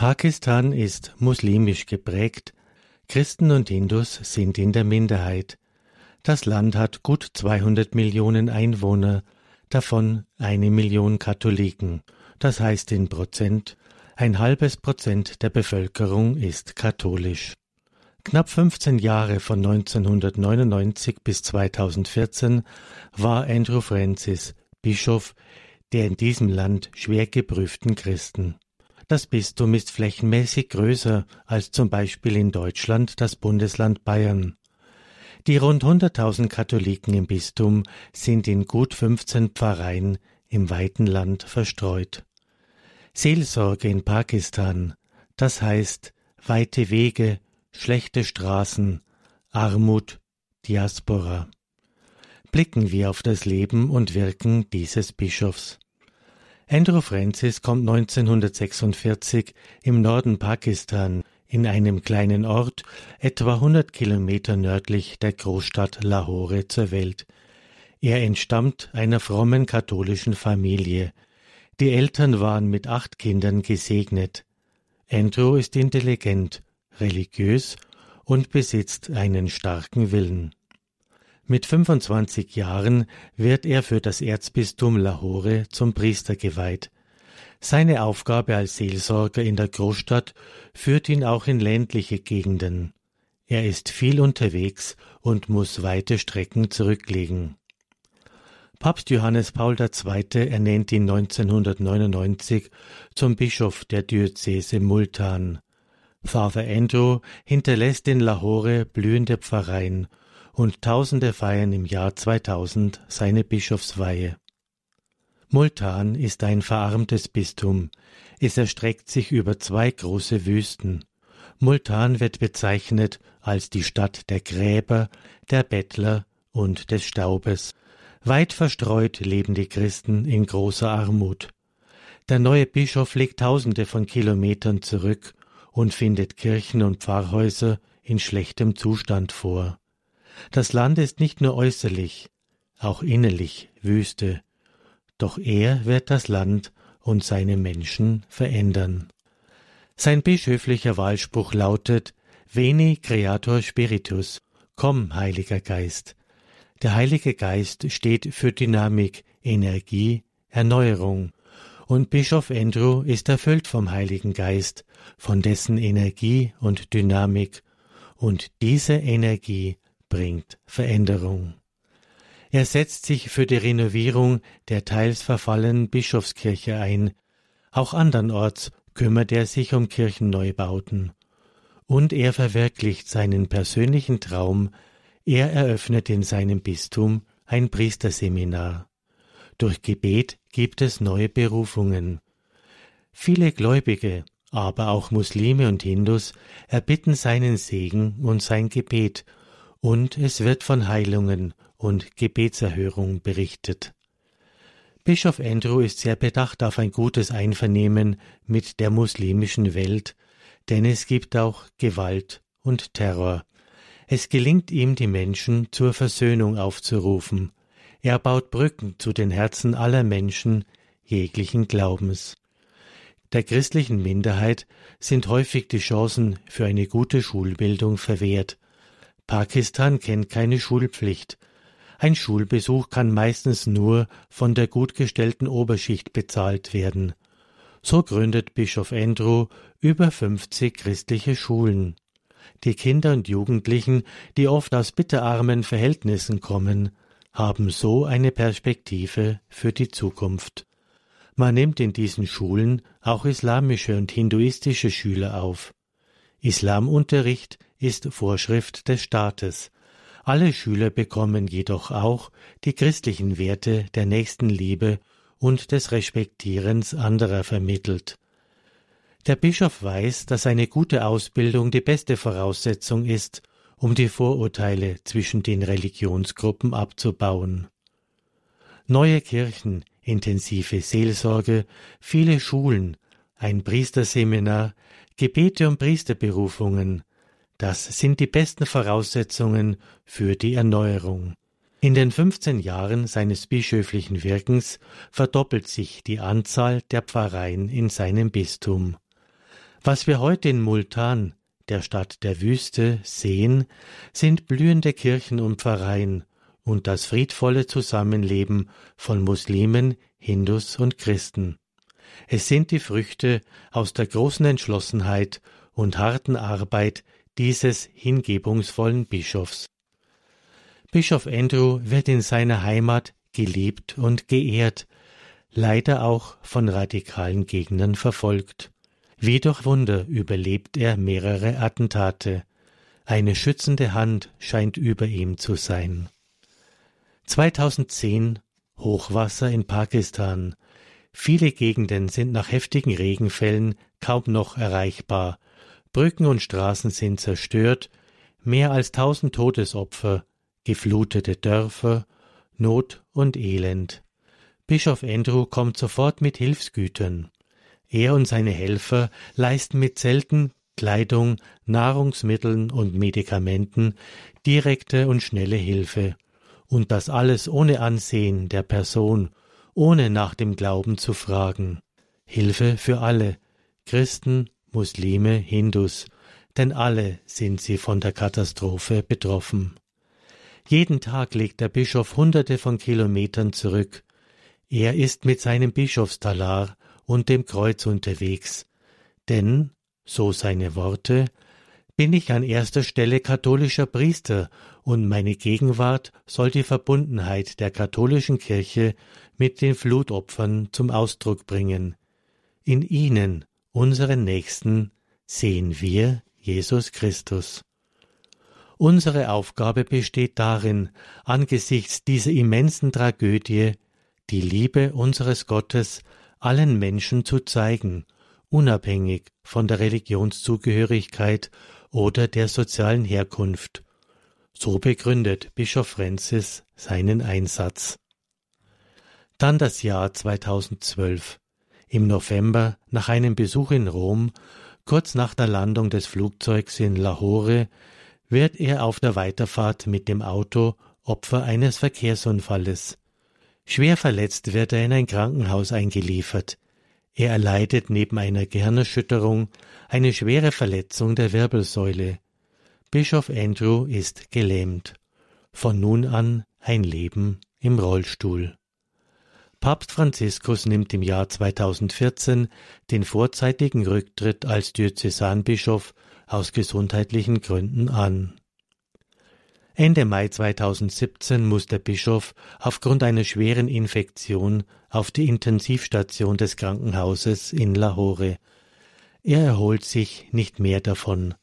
Pakistan ist muslimisch geprägt, Christen und Hindus sind in der Minderheit. Das Land hat gut 200 Millionen Einwohner, davon eine Million Katholiken, das heißt in Prozent, ein halbes Prozent der Bevölkerung ist katholisch. Knapp 15 Jahre von 1999 bis 2014 war Andrew Francis Bischof der in diesem Land schwer geprüften Christen. Das Bistum ist flächenmäßig größer als zum Beispiel in Deutschland das Bundesland Bayern. Die rund 100.000 Katholiken im Bistum sind in gut 15 Pfarreien im weiten Land verstreut. Seelsorge in Pakistan, das heißt weite Wege, schlechte Straßen, Armut, Diaspora. Blicken wir auf das Leben und Wirken dieses Bischofs. Andrew Francis kommt 1946 im Norden Pakistan in einem kleinen Ort etwa 100 Kilometer nördlich der Großstadt Lahore zur Welt. Er entstammt einer frommen katholischen Familie. Die Eltern waren mit acht Kindern gesegnet. Andrew ist intelligent, religiös und besitzt einen starken Willen. Mit 25 Jahren wird er für das Erzbistum Lahore zum Priester geweiht. Seine Aufgabe als Seelsorger in der Großstadt führt ihn auch in ländliche Gegenden. Er ist viel unterwegs und muss weite Strecken zurücklegen. Papst Johannes Paul II. ernennt ihn 1999 zum Bischof der Diözese Multan. Father Andrew hinterlässt in Lahore blühende Pfarreien und Tausende feiern im Jahr 2000 seine Bischofsweihe. Multan ist ein verarmtes Bistum. Es erstreckt sich über zwei große Wüsten. Multan wird bezeichnet als die Stadt der Gräber, der Bettler und des Staubes. Weit verstreut leben die Christen in großer Armut. Der neue Bischof legt Tausende von Kilometern zurück und findet Kirchen und Pfarrhäuser in schlechtem Zustand vor. Das Land ist nicht nur äußerlich, auch innerlich Wüste, doch er wird das Land und seine Menschen verändern. Sein bischöflicher Wahlspruch lautet Veni Creator Spiritus, komm, Heiliger Geist. Der Heilige Geist steht für Dynamik, Energie, Erneuerung, und Bischof Andrew ist erfüllt vom Heiligen Geist, von dessen Energie und Dynamik, und diese Energie bringt Veränderung. Er setzt sich für die Renovierung der teils verfallenen Bischofskirche ein. Auch andernorts kümmert er sich um Kirchenneubauten. Und er verwirklicht seinen persönlichen Traum. Er eröffnet in seinem Bistum ein Priesterseminar. Durch Gebet gibt es neue Berufungen. Viele Gläubige, aber auch Muslime und Hindus erbitten seinen Segen und sein Gebet und es wird von Heilungen und Gebetserhörung berichtet. Bischof Andrew ist sehr bedacht auf ein gutes Einvernehmen mit der muslimischen Welt, denn es gibt auch Gewalt und Terror. Es gelingt ihm, die Menschen zur Versöhnung aufzurufen. Er baut Brücken zu den Herzen aller Menschen jeglichen Glaubens. Der christlichen Minderheit sind häufig die Chancen für eine gute Schulbildung verwehrt, Pakistan kennt keine Schulpflicht. Ein Schulbesuch kann meistens nur von der gut gestellten Oberschicht bezahlt werden. So gründet Bischof Andrew über 50 christliche Schulen. Die Kinder und Jugendlichen, die oft aus bitterarmen Verhältnissen kommen, haben so eine Perspektive für die Zukunft. Man nimmt in diesen Schulen auch islamische und hinduistische Schüler auf. Islamunterricht ist Vorschrift des Staates. Alle Schüler bekommen jedoch auch die christlichen Werte der Nächstenliebe und des Respektierens anderer vermittelt. Der Bischof weiß, dass eine gute Ausbildung die beste Voraussetzung ist, um die Vorurteile zwischen den Religionsgruppen abzubauen. Neue Kirchen, intensive Seelsorge, viele Schulen, ein Priesterseminar, Gebete und Priesterberufungen, das sind die besten Voraussetzungen für die Erneuerung. In den 15 Jahren seines bischöflichen Wirkens verdoppelt sich die Anzahl der Pfarreien in seinem Bistum. Was wir heute in Multan, der Stadt der Wüste, sehen, sind blühende Kirchen und Pfarreien und das friedvolle Zusammenleben von Muslimen, Hindus und Christen. Es sind die Früchte aus der großen Entschlossenheit und harten Arbeit dieses hingebungsvollen Bischofs. Bischof Andrew wird in seiner Heimat geliebt und geehrt, leider auch von radikalen Gegnern verfolgt. Wie durch Wunder überlebt er mehrere Attentate. Eine schützende Hand scheint über ihm zu sein. 2010 Hochwasser in Pakistan. Viele Gegenden sind nach heftigen Regenfällen kaum noch erreichbar. Brücken und Straßen sind zerstört, mehr als tausend Todesopfer, geflutete Dörfer, Not und Elend. Bischof Andrew kommt sofort mit Hilfsgütern. Er und seine Helfer leisten mit Zelten, Kleidung, Nahrungsmitteln und Medikamenten direkte und schnelle Hilfe. Und das alles ohne Ansehen der Person, ohne nach dem Glauben zu fragen. Hilfe für alle, Christen, Muslime, Hindus, denn alle sind sie von der Katastrophe betroffen. Jeden Tag legt der Bischof hunderte von Kilometern zurück. Er ist mit seinem Bischofstalar und dem Kreuz unterwegs. Denn, so seine Worte, bin ich an erster Stelle katholischer Priester und meine Gegenwart soll die Verbundenheit der katholischen Kirche mit den Flutopfern zum Ausdruck bringen. In ihnen, unseren Nächsten, sehen wir Jesus Christus. Unsere Aufgabe besteht darin, angesichts dieser immensen Tragödie die Liebe unseres Gottes allen Menschen zu zeigen, unabhängig von der Religionszugehörigkeit oder der sozialen Herkunft. So begründet Bischof Francis seinen Einsatz. Dann das Jahr 2012. Im November, nach einem Besuch in Rom, kurz nach der Landung des Flugzeugs in Lahore, wird er auf der Weiterfahrt mit dem Auto Opfer eines Verkehrsunfalles. Schwer verletzt wird er in ein Krankenhaus eingeliefert. Er erleidet neben einer Gehirnerschütterung eine schwere Verletzung der Wirbelsäule. Bischof Andrew ist gelähmt. Von nun an ein Leben im Rollstuhl. Papst Franziskus nimmt im Jahr 2014 den vorzeitigen Rücktritt als Diözesanbischof aus gesundheitlichen Gründen an. Ende Mai 2017 muss der Bischof aufgrund einer schweren Infektion auf die Intensivstation des Krankenhauses in Lahore. Er erholt sich nicht mehr davon.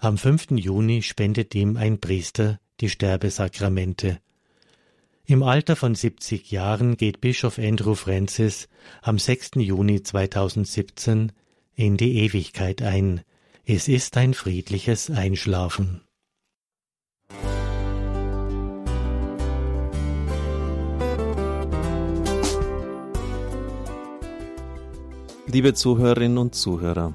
Am 5. Juni spendet ihm ein Priester die Sterbesakramente. Im Alter von 70 Jahren geht Bischof Andrew Francis am 6. Juni 2017 in die Ewigkeit ein. Es ist ein friedliches Einschlafen. Liebe Zuhörerinnen und Zuhörer,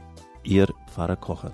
Ihr Pfarrer Kocher.